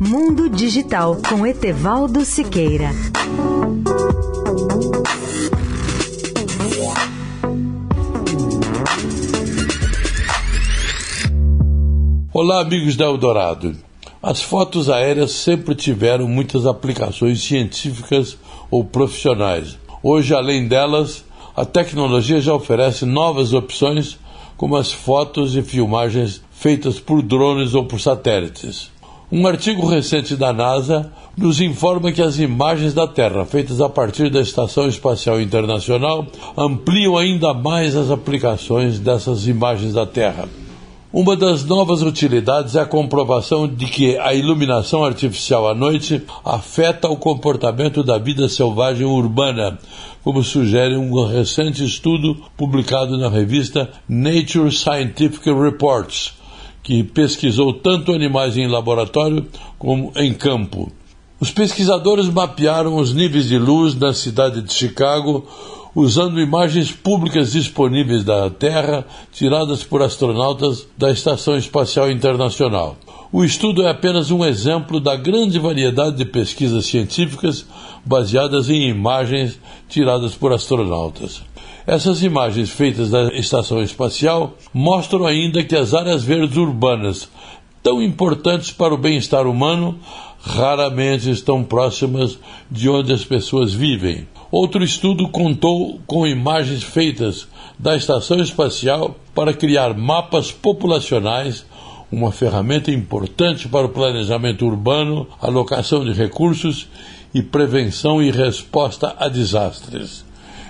Mundo Digital com Etevaldo Siqueira. Olá, amigos da Eldorado. As fotos aéreas sempre tiveram muitas aplicações científicas ou profissionais. Hoje, além delas, a tecnologia já oferece novas opções, como as fotos e filmagens feitas por drones ou por satélites. Um artigo recente da NASA nos informa que as imagens da Terra feitas a partir da Estação Espacial Internacional ampliam ainda mais as aplicações dessas imagens da Terra. Uma das novas utilidades é a comprovação de que a iluminação artificial à noite afeta o comportamento da vida selvagem urbana, como sugere um recente estudo publicado na revista Nature Scientific Reports, que pesquisou tanto animais em laboratório como em campo. Os pesquisadores mapearam os níveis de luz na cidade de Chicago usando imagens públicas disponíveis da Terra tiradas por astronautas da Estação Espacial Internacional. O estudo é apenas um exemplo da grande variedade de pesquisas científicas baseadas em imagens tiradas por astronautas. Essas imagens feitas da estação espacial mostram ainda que as áreas verdes urbanas, tão importantes para o bem-estar humano, raramente estão próximas de onde as pessoas vivem. Outro estudo contou com imagens feitas da estação espacial para criar mapas populacionais, uma ferramenta importante para o planejamento urbano, alocação de recursos e prevenção e resposta a desastres.